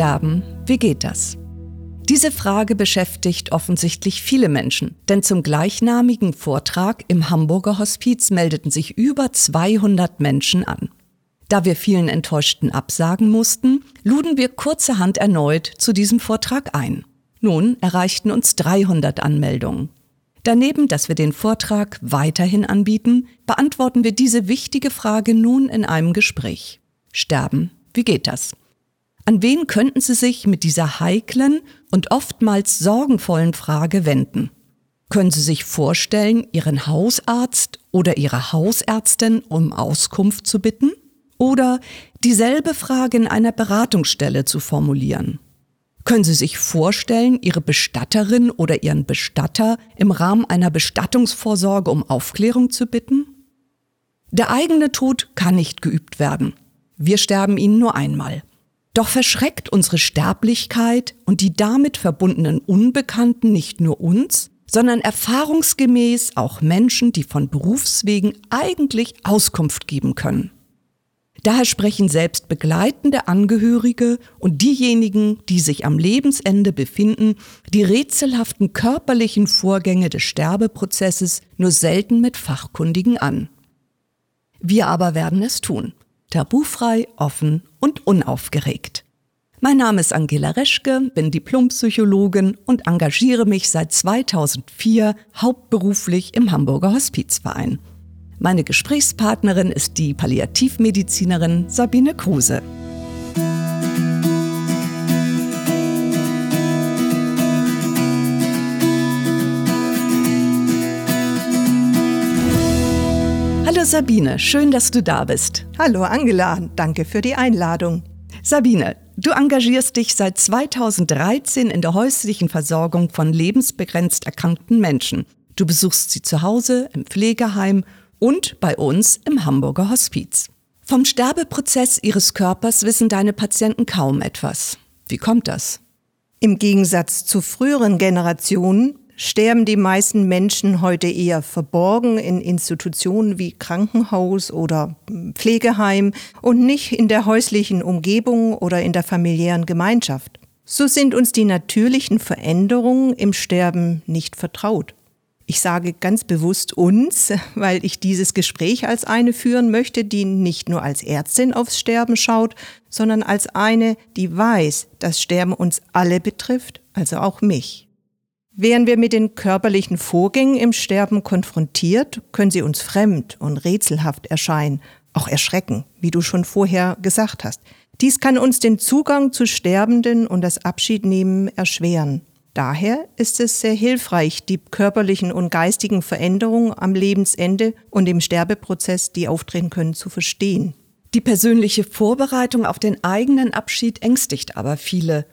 Sterben, wie geht das? Diese Frage beschäftigt offensichtlich viele Menschen, denn zum gleichnamigen Vortrag im Hamburger Hospiz meldeten sich über 200 Menschen an. Da wir vielen Enttäuschten absagen mussten, luden wir kurzerhand erneut zu diesem Vortrag ein. Nun erreichten uns 300 Anmeldungen. Daneben, dass wir den Vortrag weiterhin anbieten, beantworten wir diese wichtige Frage nun in einem Gespräch. Sterben, wie geht das? An wen könnten Sie sich mit dieser heiklen und oftmals sorgenvollen Frage wenden? Können Sie sich vorstellen, Ihren Hausarzt oder Ihre Hausärztin um Auskunft zu bitten? Oder dieselbe Frage in einer Beratungsstelle zu formulieren? Können Sie sich vorstellen, Ihre Bestatterin oder Ihren Bestatter im Rahmen einer Bestattungsvorsorge um Aufklärung zu bitten? Der eigene Tod kann nicht geübt werden. Wir sterben ihn nur einmal. Doch verschreckt unsere Sterblichkeit und die damit verbundenen Unbekannten nicht nur uns, sondern erfahrungsgemäß auch Menschen, die von Berufswegen eigentlich Auskunft geben können. Daher sprechen selbst begleitende Angehörige und diejenigen, die sich am Lebensende befinden, die rätselhaften körperlichen Vorgänge des Sterbeprozesses nur selten mit Fachkundigen an. Wir aber werden es tun tabufrei, offen und unaufgeregt. Mein Name ist Angela Reschke, bin Diplompsychologin und engagiere mich seit 2004 hauptberuflich im Hamburger Hospizverein. Meine Gesprächspartnerin ist die Palliativmedizinerin Sabine Kruse. Sabine, schön, dass du da bist. Hallo Angela, danke für die Einladung. Sabine, du engagierst dich seit 2013 in der häuslichen Versorgung von lebensbegrenzt erkrankten Menschen. Du besuchst sie zu Hause, im Pflegeheim und bei uns im Hamburger Hospiz. Vom Sterbeprozess ihres Körpers wissen deine Patienten kaum etwas. Wie kommt das? Im Gegensatz zu früheren Generationen sterben die meisten Menschen heute eher verborgen in Institutionen wie Krankenhaus oder Pflegeheim und nicht in der häuslichen Umgebung oder in der familiären Gemeinschaft. So sind uns die natürlichen Veränderungen im Sterben nicht vertraut. Ich sage ganz bewusst uns, weil ich dieses Gespräch als eine führen möchte, die nicht nur als Ärztin aufs Sterben schaut, sondern als eine, die weiß, dass Sterben uns alle betrifft, also auch mich. Wären wir mit den körperlichen Vorgängen im Sterben konfrontiert, können sie uns fremd und rätselhaft erscheinen, auch erschrecken, wie du schon vorher gesagt hast. Dies kann uns den Zugang zu Sterbenden und das Abschiednehmen erschweren. Daher ist es sehr hilfreich, die körperlichen und geistigen Veränderungen am Lebensende und im Sterbeprozess, die auftreten können, zu verstehen. Die persönliche Vorbereitung auf den eigenen Abschied ängstigt aber viele.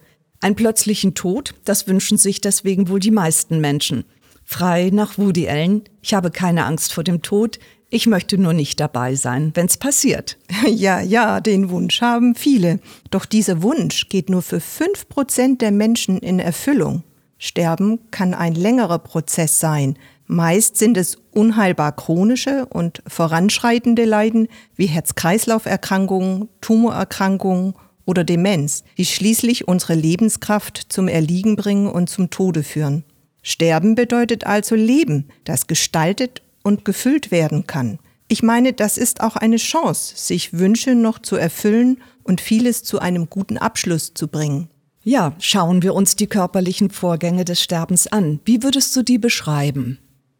Einen plötzlichen Tod, das wünschen sich deswegen wohl die meisten Menschen. Frei nach Woody Allen, ich habe keine Angst vor dem Tod, ich möchte nur nicht dabei sein, wenn's passiert. Ja, ja, den Wunsch haben viele. Doch dieser Wunsch geht nur für fünf Prozent der Menschen in Erfüllung. Sterben kann ein längerer Prozess sein. Meist sind es unheilbar chronische und voranschreitende Leiden wie Herz-Kreislauf-Erkrankungen, Tumorerkrankungen oder Demenz, die schließlich unsere Lebenskraft zum Erliegen bringen und zum Tode führen. Sterben bedeutet also Leben, das gestaltet und gefüllt werden kann. Ich meine, das ist auch eine Chance, sich Wünsche noch zu erfüllen und vieles zu einem guten Abschluss zu bringen. Ja, schauen wir uns die körperlichen Vorgänge des Sterbens an. Wie würdest du die beschreiben?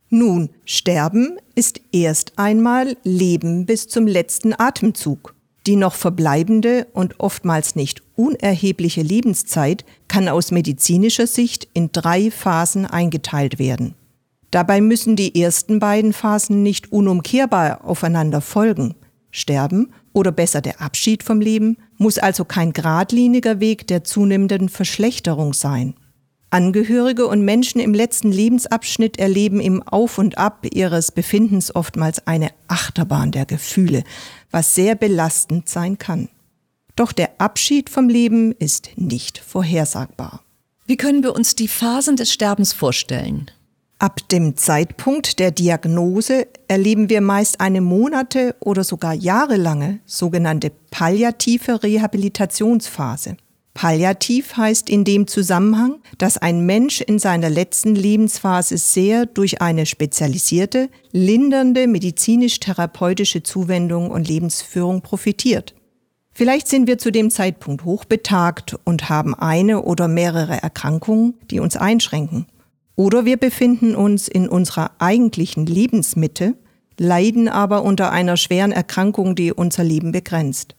Nun, Sterben ist erst einmal Leben bis zum letzten Atemzug. Die noch verbleibende und oftmals nicht unerhebliche Lebenszeit kann aus medizinischer Sicht in drei Phasen eingeteilt werden. Dabei müssen die ersten beiden Phasen nicht unumkehrbar aufeinander folgen. Sterben oder besser der Abschied vom Leben muss also kein geradliniger Weg der zunehmenden Verschlechterung sein. Angehörige und Menschen im letzten Lebensabschnitt erleben im Auf und Ab ihres Befindens oftmals eine Achterbahn der Gefühle, was sehr belastend sein kann. Doch der Abschied vom Leben ist nicht vorhersagbar. Wie können wir uns die Phasen des Sterbens vorstellen? Ab dem Zeitpunkt der Diagnose erleben wir meist eine monate- oder sogar jahrelange sogenannte palliative Rehabilitationsphase. Palliativ heißt in dem Zusammenhang, dass ein Mensch in seiner letzten Lebensphase sehr durch eine spezialisierte, lindernde medizinisch-therapeutische Zuwendung und Lebensführung profitiert. Vielleicht sind wir zu dem Zeitpunkt hochbetagt und haben eine oder mehrere Erkrankungen, die uns einschränken. Oder wir befinden uns in unserer eigentlichen Lebensmitte, leiden aber unter einer schweren Erkrankung, die unser Leben begrenzt.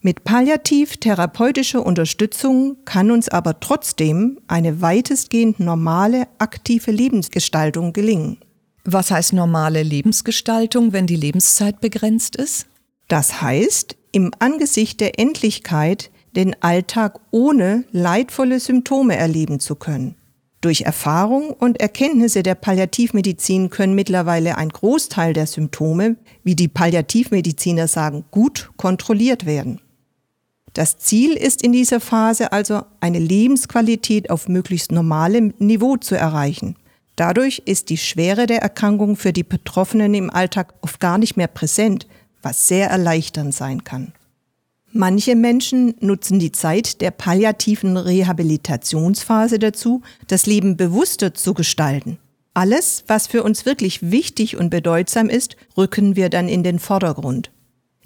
Mit palliativ-therapeutischer Unterstützung kann uns aber trotzdem eine weitestgehend normale, aktive Lebensgestaltung gelingen. Was heißt normale Lebensgestaltung, wenn die Lebenszeit begrenzt ist? Das heißt, im Angesicht der Endlichkeit den Alltag ohne leidvolle Symptome erleben zu können. Durch Erfahrung und Erkenntnisse der Palliativmedizin können mittlerweile ein Großteil der Symptome, wie die Palliativmediziner sagen, gut kontrolliert werden. Das Ziel ist in dieser Phase also, eine Lebensqualität auf möglichst normalem Niveau zu erreichen. Dadurch ist die Schwere der Erkrankung für die Betroffenen im Alltag oft gar nicht mehr präsent, was sehr erleichternd sein kann. Manche Menschen nutzen die Zeit der palliativen Rehabilitationsphase dazu, das Leben bewusster zu gestalten. Alles, was für uns wirklich wichtig und bedeutsam ist, rücken wir dann in den Vordergrund.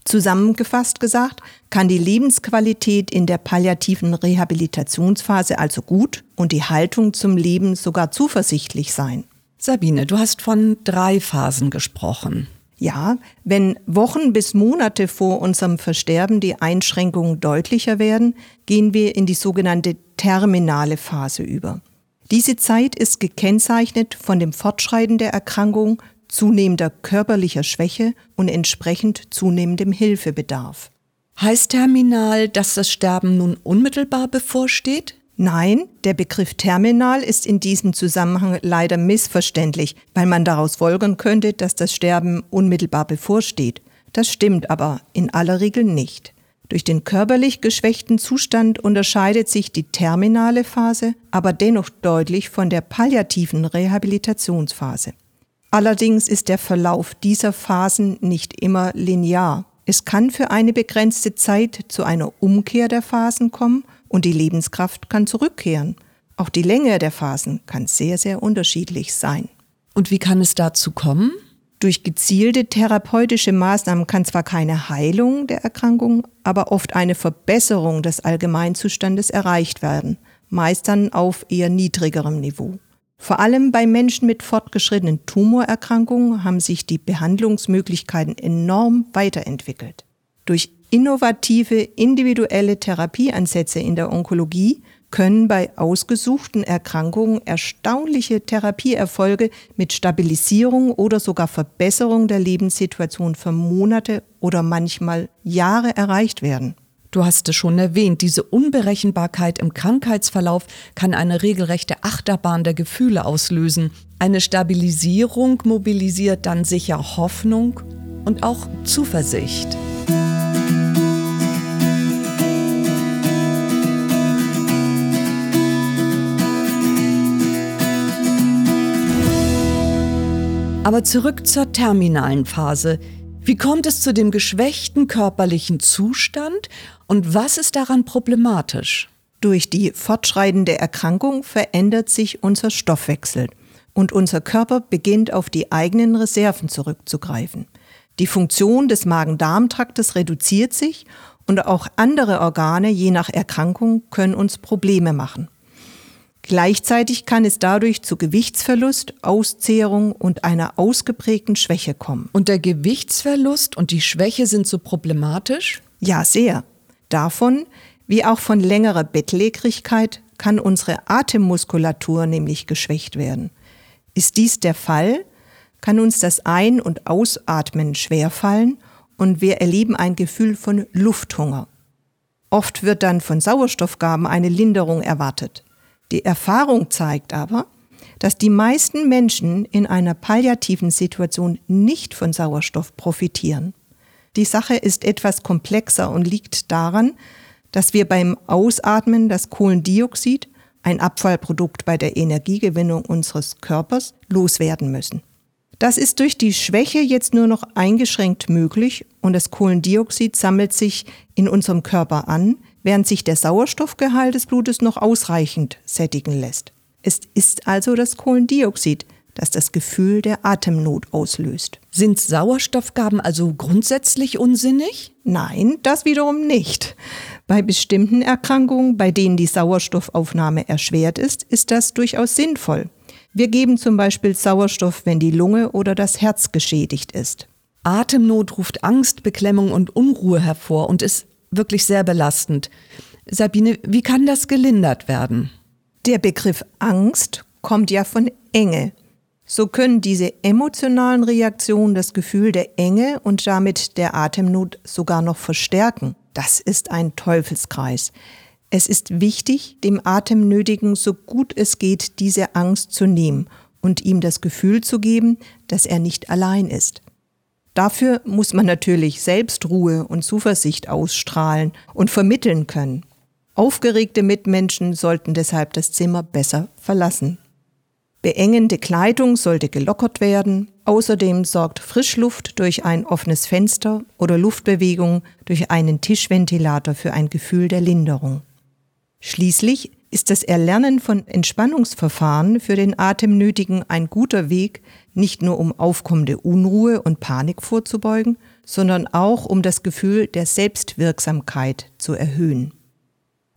Zusammengefasst gesagt, kann die Lebensqualität in der palliativen Rehabilitationsphase also gut und die Haltung zum Leben sogar zuversichtlich sein. Sabine, du hast von drei Phasen gesprochen. Ja, wenn Wochen bis Monate vor unserem Versterben die Einschränkungen deutlicher werden, gehen wir in die sogenannte terminale Phase über. Diese Zeit ist gekennzeichnet von dem Fortschreiten der Erkrankung zunehmender körperlicher Schwäche und entsprechend zunehmendem Hilfebedarf. Heißt terminal, dass das Sterben nun unmittelbar bevorsteht? Nein, der Begriff terminal ist in diesem Zusammenhang leider missverständlich, weil man daraus folgern könnte, dass das Sterben unmittelbar bevorsteht. Das stimmt aber in aller Regel nicht. Durch den körperlich geschwächten Zustand unterscheidet sich die terminale Phase aber dennoch deutlich von der palliativen Rehabilitationsphase. Allerdings ist der Verlauf dieser Phasen nicht immer linear. Es kann für eine begrenzte Zeit zu einer Umkehr der Phasen kommen und die Lebenskraft kann zurückkehren. Auch die Länge der Phasen kann sehr, sehr unterschiedlich sein. Und wie kann es dazu kommen? Durch gezielte therapeutische Maßnahmen kann zwar keine Heilung der Erkrankung, aber oft eine Verbesserung des Allgemeinzustandes erreicht werden, meist dann auf eher niedrigerem Niveau. Vor allem bei Menschen mit fortgeschrittenen Tumorerkrankungen haben sich die Behandlungsmöglichkeiten enorm weiterentwickelt. Durch innovative individuelle Therapieansätze in der Onkologie können bei ausgesuchten Erkrankungen erstaunliche Therapieerfolge mit Stabilisierung oder sogar Verbesserung der Lebenssituation für Monate oder manchmal Jahre erreicht werden. Du hast es schon erwähnt, diese Unberechenbarkeit im Krankheitsverlauf kann eine regelrechte Achterbahn der Gefühle auslösen. Eine Stabilisierung mobilisiert dann sicher Hoffnung und auch Zuversicht. Aber zurück zur terminalen Phase. Wie kommt es zu dem geschwächten körperlichen Zustand und was ist daran problematisch? Durch die fortschreitende Erkrankung verändert sich unser Stoffwechsel und unser Körper beginnt auf die eigenen Reserven zurückzugreifen. Die Funktion des Magen-Darm-Traktes reduziert sich und auch andere Organe je nach Erkrankung können uns Probleme machen. Gleichzeitig kann es dadurch zu Gewichtsverlust, Auszehrung und einer ausgeprägten Schwäche kommen. Und der Gewichtsverlust und die Schwäche sind so problematisch? Ja, sehr. Davon, wie auch von längerer Bettlägerigkeit, kann unsere Atemmuskulatur nämlich geschwächt werden. Ist dies der Fall, kann uns das Ein- und Ausatmen schwerfallen und wir erleben ein Gefühl von Lufthunger. Oft wird dann von Sauerstoffgaben eine Linderung erwartet. Die Erfahrung zeigt aber, dass die meisten Menschen in einer palliativen Situation nicht von Sauerstoff profitieren. Die Sache ist etwas komplexer und liegt daran, dass wir beim Ausatmen das Kohlendioxid, ein Abfallprodukt bei der Energiegewinnung unseres Körpers, loswerden müssen. Das ist durch die Schwäche jetzt nur noch eingeschränkt möglich und das Kohlendioxid sammelt sich in unserem Körper an, während sich der Sauerstoffgehalt des Blutes noch ausreichend sättigen lässt. Es ist also das Kohlendioxid, das das Gefühl der Atemnot auslöst. Sind Sauerstoffgaben also grundsätzlich unsinnig? Nein, das wiederum nicht. Bei bestimmten Erkrankungen, bei denen die Sauerstoffaufnahme erschwert ist, ist das durchaus sinnvoll. Wir geben zum Beispiel Sauerstoff, wenn die Lunge oder das Herz geschädigt ist. Atemnot ruft Angst, Beklemmung und Unruhe hervor und ist wirklich sehr belastend. Sabine, wie kann das gelindert werden? Der Begriff Angst kommt ja von Enge. So können diese emotionalen Reaktionen das Gefühl der Enge und damit der Atemnot sogar noch verstärken. Das ist ein Teufelskreis. Es ist wichtig, dem Atemnötigen so gut es geht diese Angst zu nehmen und ihm das Gefühl zu geben, dass er nicht allein ist. Dafür muss man natürlich selbst Ruhe und Zuversicht ausstrahlen und vermitteln können. Aufgeregte Mitmenschen sollten deshalb das Zimmer besser verlassen. Beengende Kleidung sollte gelockert werden. Außerdem sorgt Frischluft durch ein offenes Fenster oder Luftbewegung durch einen Tischventilator für ein Gefühl der Linderung. Schließlich ist das Erlernen von Entspannungsverfahren für den Atemnötigen ein guter Weg, nicht nur um aufkommende Unruhe und Panik vorzubeugen, sondern auch um das Gefühl der Selbstwirksamkeit zu erhöhen.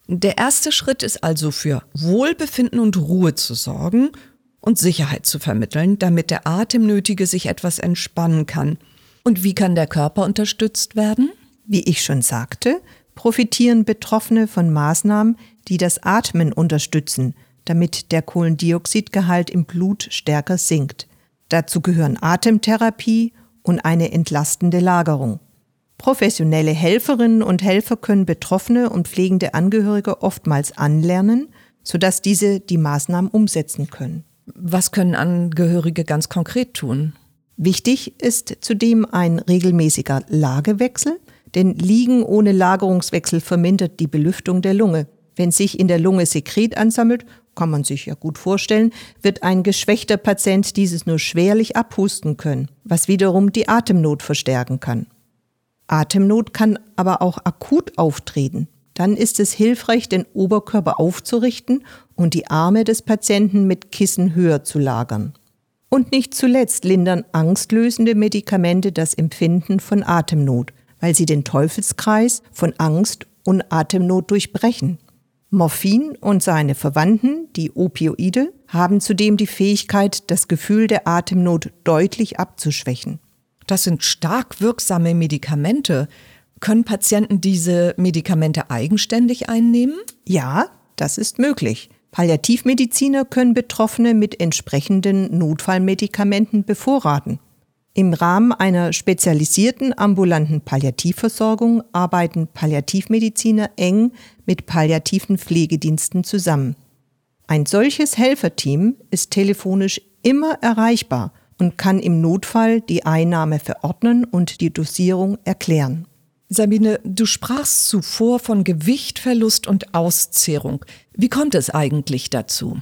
Der erste Schritt ist also für Wohlbefinden und Ruhe zu sorgen und Sicherheit zu vermitteln, damit der Atemnötige sich etwas entspannen kann. Und wie kann der Körper unterstützt werden? Wie ich schon sagte, profitieren Betroffene von Maßnahmen, die das Atmen unterstützen, damit der Kohlendioxidgehalt im Blut stärker sinkt. Dazu gehören Atemtherapie und eine entlastende Lagerung. Professionelle Helferinnen und Helfer können Betroffene und pflegende Angehörige oftmals anlernen, sodass diese die Maßnahmen umsetzen können. Was können Angehörige ganz konkret tun? Wichtig ist zudem ein regelmäßiger Lagewechsel, denn Liegen ohne Lagerungswechsel vermindert die Belüftung der Lunge. Wenn sich in der Lunge Sekret ansammelt, kann man sich ja gut vorstellen, wird ein geschwächter Patient dieses nur schwerlich abhusten können, was wiederum die Atemnot verstärken kann. Atemnot kann aber auch akut auftreten. Dann ist es hilfreich, den Oberkörper aufzurichten und die Arme des Patienten mit Kissen höher zu lagern. Und nicht zuletzt lindern angstlösende Medikamente das Empfinden von Atemnot, weil sie den Teufelskreis von Angst und Atemnot durchbrechen. Morphin und seine Verwandten, die Opioide, haben zudem die Fähigkeit, das Gefühl der Atemnot deutlich abzuschwächen. Das sind stark wirksame Medikamente. Können Patienten diese Medikamente eigenständig einnehmen? Ja, das ist möglich. Palliativmediziner können Betroffene mit entsprechenden Notfallmedikamenten bevorraten. Im Rahmen einer spezialisierten ambulanten Palliativversorgung arbeiten Palliativmediziner eng mit palliativen Pflegediensten zusammen. Ein solches Helferteam ist telefonisch immer erreichbar und kann im Notfall die Einnahme verordnen und die Dosierung erklären. Sabine, du sprachst zuvor von Gewichtverlust und Auszehrung. Wie kommt es eigentlich dazu?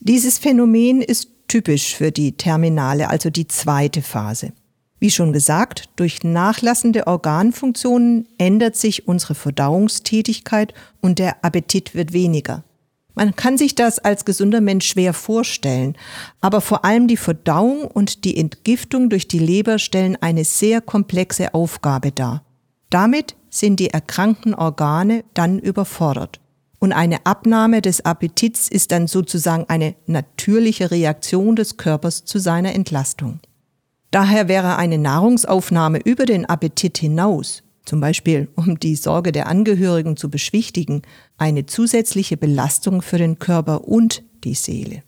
Dieses Phänomen ist typisch für die terminale, also die zweite Phase. Wie schon gesagt, durch nachlassende Organfunktionen ändert sich unsere Verdauungstätigkeit und der Appetit wird weniger. Man kann sich das als gesunder Mensch schwer vorstellen, aber vor allem die Verdauung und die Entgiftung durch die Leber stellen eine sehr komplexe Aufgabe dar. Damit sind die erkrankten Organe dann überfordert und eine Abnahme des Appetits ist dann sozusagen eine natürliche Reaktion des Körpers zu seiner Entlastung. Daher wäre eine Nahrungsaufnahme über den Appetit hinaus, zum Beispiel um die Sorge der Angehörigen zu beschwichtigen, eine zusätzliche Belastung für den Körper und die Seele.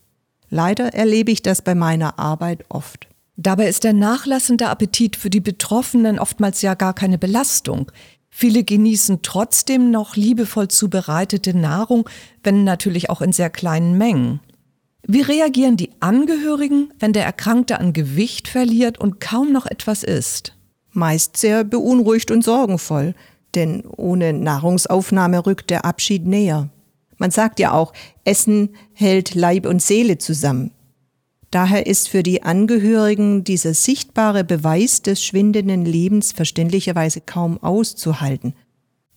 Leider erlebe ich das bei meiner Arbeit oft. Dabei ist der nachlassende Appetit für die Betroffenen oftmals ja gar keine Belastung. Viele genießen trotzdem noch liebevoll zubereitete Nahrung, wenn natürlich auch in sehr kleinen Mengen. Wie reagieren die Angehörigen, wenn der Erkrankte an Gewicht verliert und kaum noch etwas isst? Meist sehr beunruhigt und sorgenvoll, denn ohne Nahrungsaufnahme rückt der Abschied näher. Man sagt ja auch, Essen hält Leib und Seele zusammen. Daher ist für die Angehörigen dieser sichtbare Beweis des schwindenden Lebens verständlicherweise kaum auszuhalten.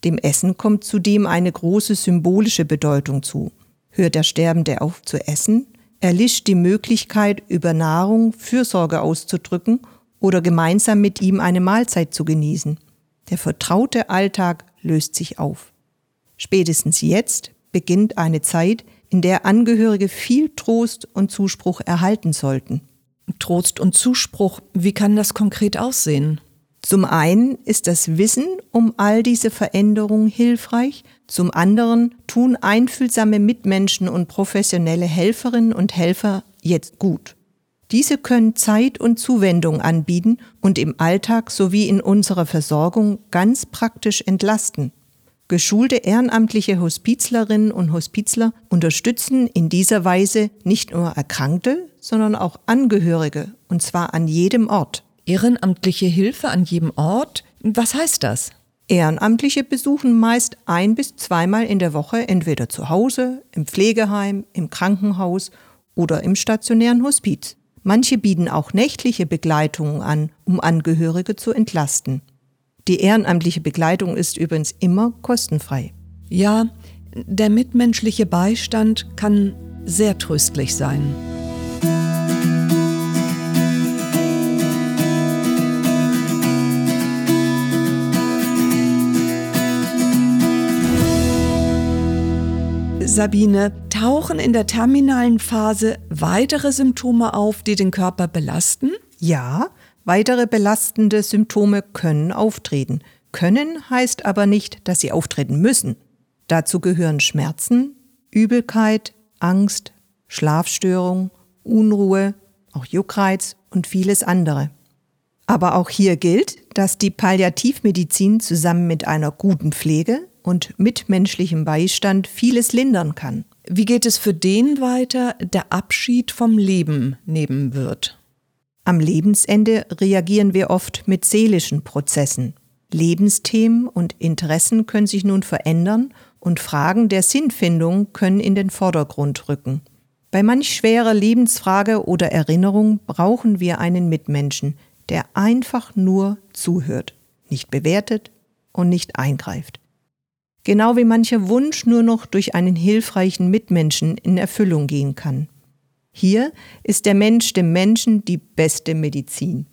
Dem Essen kommt zudem eine große symbolische Bedeutung zu. Hört der Sterbende auf zu essen, erlischt die Möglichkeit, über Nahrung Fürsorge auszudrücken oder gemeinsam mit ihm eine Mahlzeit zu genießen. Der vertraute Alltag löst sich auf. Spätestens jetzt beginnt eine Zeit, in der Angehörige viel Trost und Zuspruch erhalten sollten. Trost und Zuspruch, wie kann das konkret aussehen? Zum einen ist das Wissen um all diese Veränderungen hilfreich, zum anderen tun einfühlsame Mitmenschen und professionelle Helferinnen und Helfer jetzt gut. Diese können Zeit und Zuwendung anbieten und im Alltag sowie in unserer Versorgung ganz praktisch entlasten. Geschulte ehrenamtliche Hospizlerinnen und Hospizler unterstützen in dieser Weise nicht nur Erkrankte, sondern auch Angehörige, und zwar an jedem Ort. Ehrenamtliche Hilfe an jedem Ort? Was heißt das? Ehrenamtliche besuchen meist ein bis zweimal in der Woche entweder zu Hause, im Pflegeheim, im Krankenhaus oder im stationären Hospiz. Manche bieten auch nächtliche Begleitungen an, um Angehörige zu entlasten. Die ehrenamtliche Begleitung ist übrigens immer kostenfrei. Ja, der mitmenschliche Beistand kann sehr tröstlich sein. Sabine, tauchen in der terminalen Phase weitere Symptome auf, die den Körper belasten? Ja, Weitere belastende Symptome können auftreten. Können heißt aber nicht, dass sie auftreten müssen. Dazu gehören Schmerzen, Übelkeit, Angst, Schlafstörung, Unruhe, auch Juckreiz und vieles andere. Aber auch hier gilt, dass die Palliativmedizin zusammen mit einer guten Pflege und mitmenschlichem Beistand vieles lindern kann. Wie geht es für den weiter, der Abschied vom Leben nehmen wird? Am Lebensende reagieren wir oft mit seelischen Prozessen. Lebensthemen und Interessen können sich nun verändern und Fragen der Sinnfindung können in den Vordergrund rücken. Bei manch schwerer Lebensfrage oder Erinnerung brauchen wir einen Mitmenschen, der einfach nur zuhört, nicht bewertet und nicht eingreift. Genau wie mancher Wunsch nur noch durch einen hilfreichen Mitmenschen in Erfüllung gehen kann. Hier ist der Mensch dem Menschen die beste Medizin.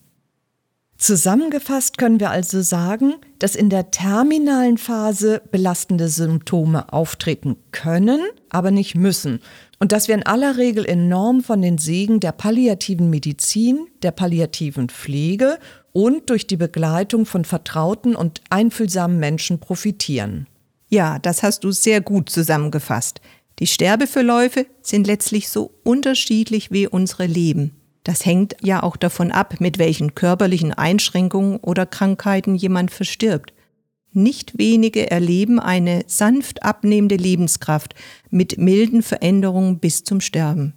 Zusammengefasst können wir also sagen, dass in der terminalen Phase belastende Symptome auftreten können, aber nicht müssen. Und dass wir in aller Regel enorm von den Segen der palliativen Medizin, der palliativen Pflege und durch die Begleitung von vertrauten und einfühlsamen Menschen profitieren. Ja, das hast du sehr gut zusammengefasst. Die Sterbeverläufe sind letztlich so unterschiedlich wie unsere Leben. Das hängt ja auch davon ab, mit welchen körperlichen Einschränkungen oder Krankheiten jemand verstirbt. Nicht wenige erleben eine sanft abnehmende Lebenskraft mit milden Veränderungen bis zum Sterben.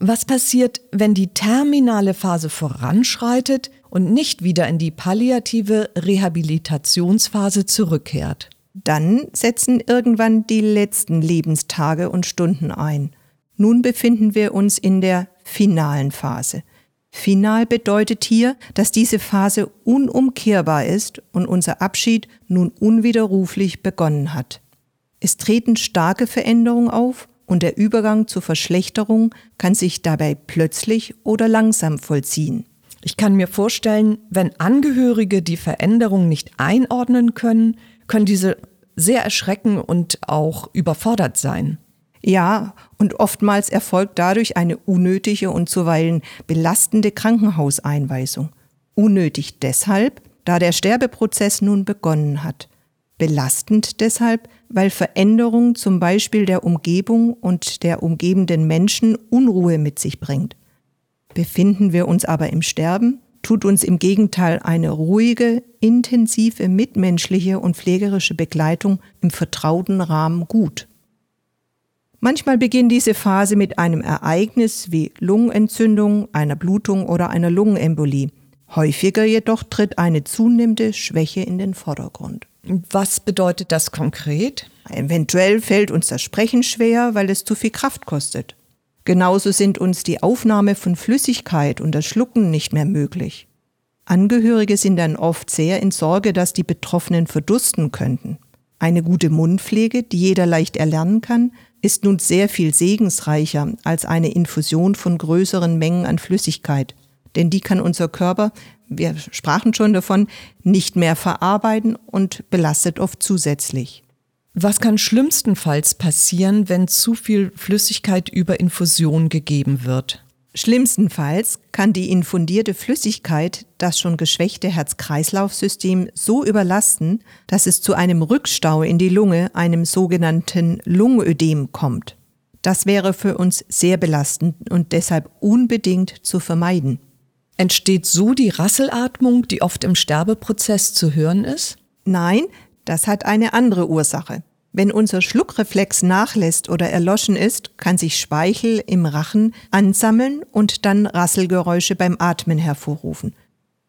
Was passiert, wenn die terminale Phase voranschreitet und nicht wieder in die palliative Rehabilitationsphase zurückkehrt? Dann setzen irgendwann die letzten Lebenstage und Stunden ein. Nun befinden wir uns in der finalen Phase. Final bedeutet hier, dass diese Phase unumkehrbar ist und unser Abschied nun unwiderruflich begonnen hat. Es treten starke Veränderungen auf und der Übergang zur Verschlechterung kann sich dabei plötzlich oder langsam vollziehen. Ich kann mir vorstellen, wenn Angehörige die Veränderung nicht einordnen können, können diese sehr erschrecken und auch überfordert sein. Ja, und oftmals erfolgt dadurch eine unnötige und zuweilen belastende Krankenhauseinweisung. Unnötig deshalb, da der Sterbeprozess nun begonnen hat. Belastend deshalb, weil Veränderung zum Beispiel der Umgebung und der umgebenden Menschen Unruhe mit sich bringt. Befinden wir uns aber im Sterben, tut uns im Gegenteil eine ruhige, intensive, mitmenschliche und pflegerische Begleitung im vertrauten Rahmen gut. Manchmal beginnt diese Phase mit einem Ereignis wie Lungenentzündung, einer Blutung oder einer Lungenembolie. Häufiger jedoch tritt eine zunehmende Schwäche in den Vordergrund. Was bedeutet das konkret? Eventuell fällt uns das Sprechen schwer, weil es zu viel Kraft kostet. Genauso sind uns die Aufnahme von Flüssigkeit und das Schlucken nicht mehr möglich. Angehörige sind dann oft sehr in Sorge, dass die Betroffenen verdursten könnten. Eine gute Mundpflege, die jeder leicht erlernen kann, ist nun sehr viel segensreicher als eine Infusion von größeren Mengen an Flüssigkeit. Denn die kann unser Körper, wir sprachen schon davon, nicht mehr verarbeiten und belastet oft zusätzlich. Was kann schlimmstenfalls passieren, wenn zu viel Flüssigkeit über Infusion gegeben wird? Schlimmstenfalls kann die infundierte Flüssigkeit das schon geschwächte Herz-Kreislauf-System so überlasten, dass es zu einem Rückstau in die Lunge, einem sogenannten Lungenödem kommt. Das wäre für uns sehr belastend und deshalb unbedingt zu vermeiden. Entsteht so die Rasselatmung, die oft im Sterbeprozess zu hören ist? Nein, das hat eine andere Ursache. Wenn unser Schluckreflex nachlässt oder erloschen ist, kann sich Speichel im Rachen ansammeln und dann Rasselgeräusche beim Atmen hervorrufen.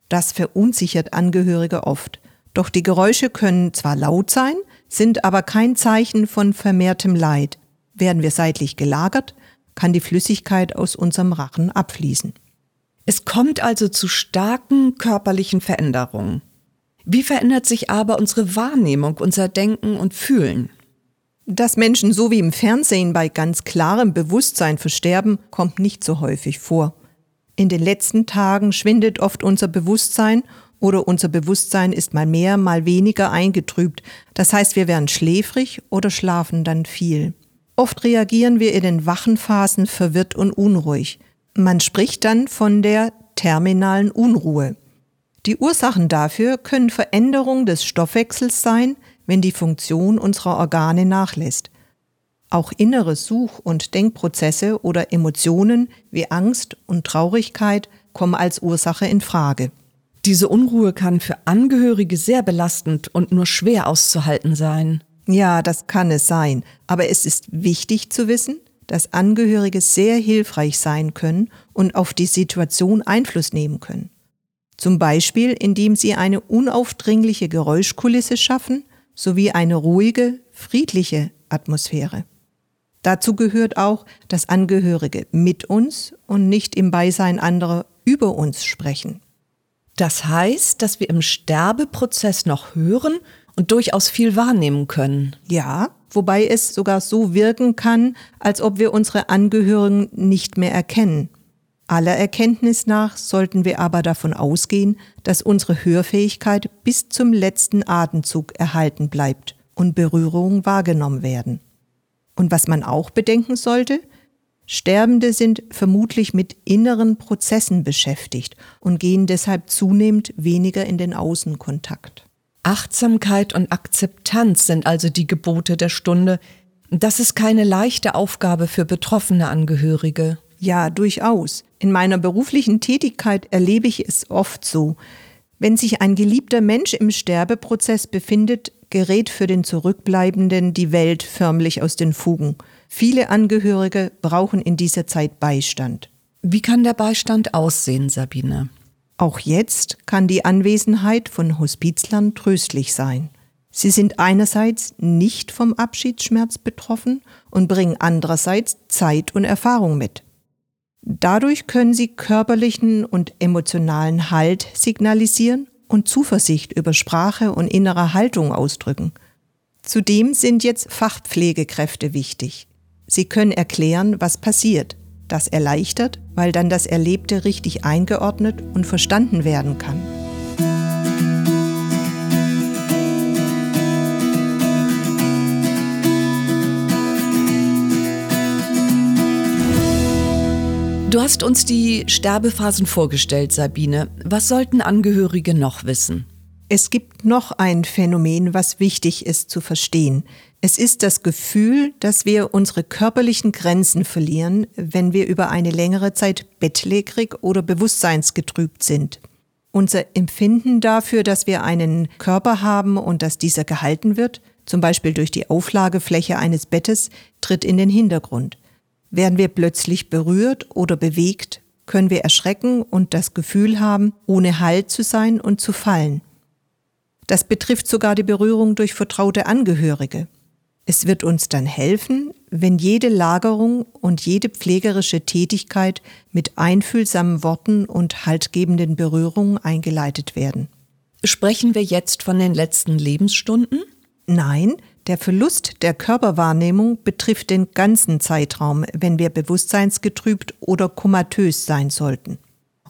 Das verunsichert Angehörige oft. Doch die Geräusche können zwar laut sein, sind aber kein Zeichen von vermehrtem Leid. Werden wir seitlich gelagert, kann die Flüssigkeit aus unserem Rachen abfließen. Es kommt also zu starken körperlichen Veränderungen. Wie verändert sich aber unsere Wahrnehmung, unser Denken und Fühlen? Dass Menschen so wie im Fernsehen bei ganz klarem Bewusstsein versterben, kommt nicht so häufig vor. In den letzten Tagen schwindet oft unser Bewusstsein oder unser Bewusstsein ist mal mehr, mal weniger eingetrübt. Das heißt, wir werden schläfrig oder schlafen dann viel. Oft reagieren wir in den wachen Phasen verwirrt und unruhig. Man spricht dann von der terminalen Unruhe. Die Ursachen dafür können Veränderungen des Stoffwechsels sein, wenn die Funktion unserer Organe nachlässt. Auch innere Such- und Denkprozesse oder Emotionen wie Angst und Traurigkeit kommen als Ursache in Frage. Diese Unruhe kann für Angehörige sehr belastend und nur schwer auszuhalten sein. Ja, das kann es sein. Aber es ist wichtig zu wissen, dass Angehörige sehr hilfreich sein können und auf die Situation Einfluss nehmen können. Zum Beispiel, indem sie eine unaufdringliche Geräuschkulisse schaffen sowie eine ruhige, friedliche Atmosphäre. Dazu gehört auch, dass Angehörige mit uns und nicht im Beisein anderer über uns sprechen. Das heißt, dass wir im Sterbeprozess noch hören und durchaus viel wahrnehmen können. Ja, wobei es sogar so wirken kann, als ob wir unsere Angehörigen nicht mehr erkennen. Aller Erkenntnis nach sollten wir aber davon ausgehen, dass unsere Hörfähigkeit bis zum letzten Atemzug erhalten bleibt und Berührungen wahrgenommen werden. Und was man auch bedenken sollte, Sterbende sind vermutlich mit inneren Prozessen beschäftigt und gehen deshalb zunehmend weniger in den Außenkontakt. Achtsamkeit und Akzeptanz sind also die Gebote der Stunde. Das ist keine leichte Aufgabe für betroffene Angehörige. Ja, durchaus. In meiner beruflichen Tätigkeit erlebe ich es oft so. Wenn sich ein geliebter Mensch im Sterbeprozess befindet, gerät für den Zurückbleibenden die Welt förmlich aus den Fugen. Viele Angehörige brauchen in dieser Zeit Beistand. Wie kann der Beistand aussehen, Sabine? Auch jetzt kann die Anwesenheit von Hospizlern tröstlich sein. Sie sind einerseits nicht vom Abschiedsschmerz betroffen und bringen andererseits Zeit und Erfahrung mit. Dadurch können sie körperlichen und emotionalen Halt signalisieren und Zuversicht über Sprache und innere Haltung ausdrücken. Zudem sind jetzt Fachpflegekräfte wichtig. Sie können erklären, was passiert. Das erleichtert, weil dann das Erlebte richtig eingeordnet und verstanden werden kann. Du hast uns die Sterbephasen vorgestellt, Sabine. Was sollten Angehörige noch wissen? Es gibt noch ein Phänomen, was wichtig ist zu verstehen. Es ist das Gefühl, dass wir unsere körperlichen Grenzen verlieren, wenn wir über eine längere Zeit bettlägerig oder bewusstseinsgetrübt sind. Unser Empfinden dafür, dass wir einen Körper haben und dass dieser gehalten wird, zum Beispiel durch die Auflagefläche eines Bettes, tritt in den Hintergrund. Werden wir plötzlich berührt oder bewegt, können wir erschrecken und das Gefühl haben, ohne Halt zu sein und zu fallen. Das betrifft sogar die Berührung durch vertraute Angehörige. Es wird uns dann helfen, wenn jede Lagerung und jede pflegerische Tätigkeit mit einfühlsamen Worten und haltgebenden Berührungen eingeleitet werden. Sprechen wir jetzt von den letzten Lebensstunden? Nein, der Verlust der Körperwahrnehmung betrifft den ganzen Zeitraum, wenn wir bewusstseinsgetrübt oder komatös sein sollten.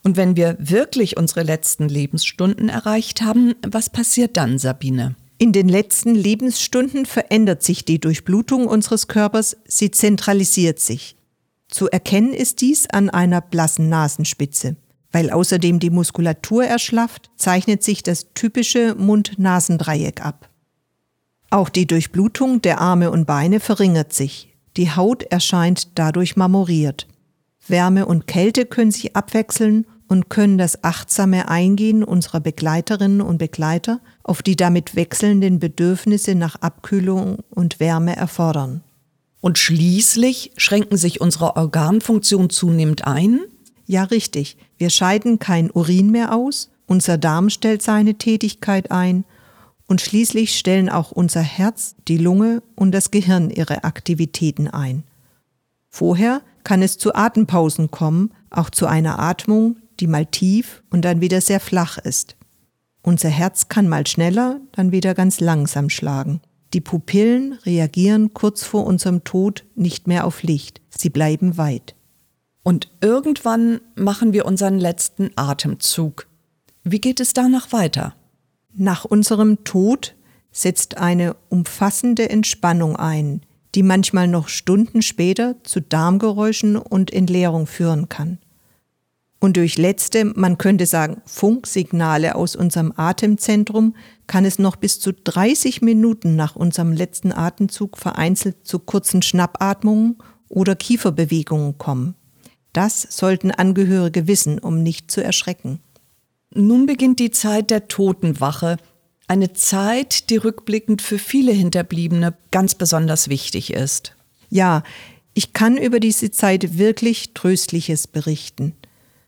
Und wenn wir wirklich unsere letzten Lebensstunden erreicht haben, was passiert dann, Sabine? In den letzten Lebensstunden verändert sich die Durchblutung unseres Körpers, sie zentralisiert sich. Zu erkennen ist dies an einer blassen Nasenspitze. Weil außerdem die Muskulatur erschlafft, zeichnet sich das typische Mund-Nasendreieck ab. Auch die Durchblutung der Arme und Beine verringert sich. Die Haut erscheint dadurch marmoriert. Wärme und Kälte können sich abwechseln und können das achtsame Eingehen unserer Begleiterinnen und Begleiter auf die damit wechselnden Bedürfnisse nach Abkühlung und Wärme erfordern. Und schließlich schränken sich unsere Organfunktionen zunehmend ein? Ja, richtig. Wir scheiden kein Urin mehr aus, unser Darm stellt seine Tätigkeit ein und schließlich stellen auch unser Herz, die Lunge und das Gehirn ihre Aktivitäten ein. Vorher kann es zu Atempausen kommen, auch zu einer Atmung, die mal tief und dann wieder sehr flach ist. Unser Herz kann mal schneller, dann wieder ganz langsam schlagen. Die Pupillen reagieren kurz vor unserem Tod nicht mehr auf Licht, sie bleiben weit. Und irgendwann machen wir unseren letzten Atemzug. Wie geht es danach weiter? Nach unserem Tod setzt eine umfassende Entspannung ein, die manchmal noch Stunden später zu Darmgeräuschen und Entleerung führen kann. Und durch letzte, man könnte sagen, Funksignale aus unserem Atemzentrum kann es noch bis zu 30 Minuten nach unserem letzten Atemzug vereinzelt zu kurzen Schnappatmungen oder Kieferbewegungen kommen. Das sollten Angehörige wissen, um nicht zu erschrecken. Nun beginnt die Zeit der Totenwache, eine Zeit, die rückblickend für viele Hinterbliebene ganz besonders wichtig ist. Ja, ich kann über diese Zeit wirklich Tröstliches berichten.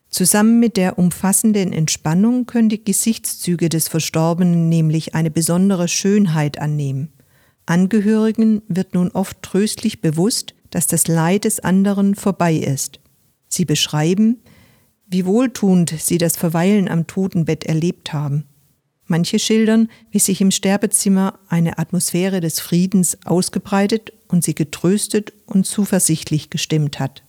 Zusammen mit der umfassenden Entspannung können die Gesichtszüge des Verstorbenen nämlich eine besondere Schönheit annehmen. Angehörigen wird nun oft tröstlich bewusst, dass das Leid des anderen vorbei ist. Sie beschreiben, wie wohltuend sie das Verweilen am Totenbett erlebt haben. Manche schildern, wie sich im Sterbezimmer eine Atmosphäre des Friedens ausgebreitet und sie getröstet und zuversichtlich gestimmt hat.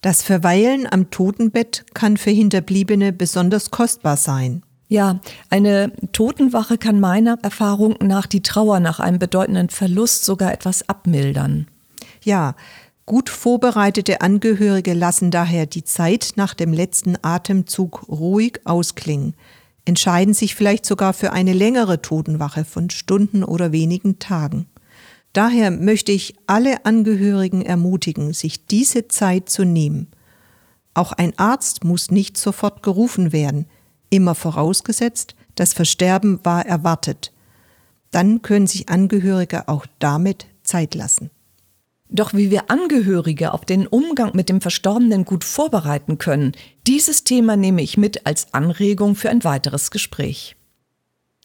Das Verweilen am Totenbett kann für Hinterbliebene besonders kostbar sein. Ja, eine Totenwache kann meiner Erfahrung nach die Trauer nach einem bedeutenden Verlust sogar etwas abmildern. Ja, Gut vorbereitete Angehörige lassen daher die Zeit nach dem letzten Atemzug ruhig ausklingen, entscheiden sich vielleicht sogar für eine längere Totenwache von Stunden oder wenigen Tagen. Daher möchte ich alle Angehörigen ermutigen, sich diese Zeit zu nehmen. Auch ein Arzt muss nicht sofort gerufen werden, immer vorausgesetzt, das Versterben war erwartet. Dann können sich Angehörige auch damit Zeit lassen. Doch wie wir Angehörige auf den Umgang mit dem Verstorbenen gut vorbereiten können, dieses Thema nehme ich mit als Anregung für ein weiteres Gespräch.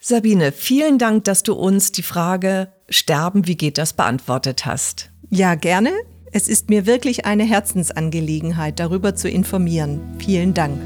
Sabine, vielen Dank, dass du uns die Frage Sterben, wie geht das beantwortet hast. Ja, gerne. Es ist mir wirklich eine Herzensangelegenheit, darüber zu informieren. Vielen Dank.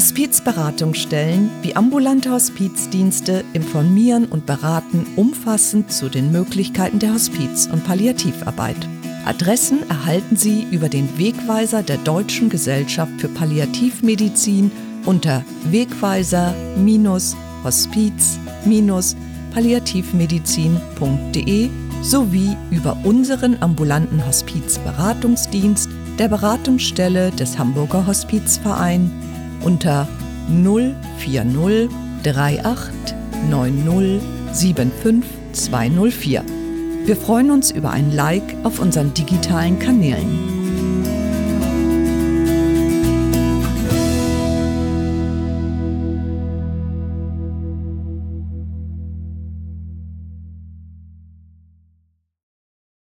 Hospizberatungsstellen wie ambulante Hospizdienste informieren und beraten umfassend zu den Möglichkeiten der Hospiz- und Palliativarbeit. Adressen erhalten Sie über den Wegweiser der Deutschen Gesellschaft für Palliativmedizin unter wegweiser-hospiz-palliativmedizin.de sowie über unseren ambulanten Hospizberatungsdienst der Beratungsstelle des Hamburger Hospizverein unter 040 38 90 75 204. Wir freuen uns über ein Like auf unseren digitalen Kanälen.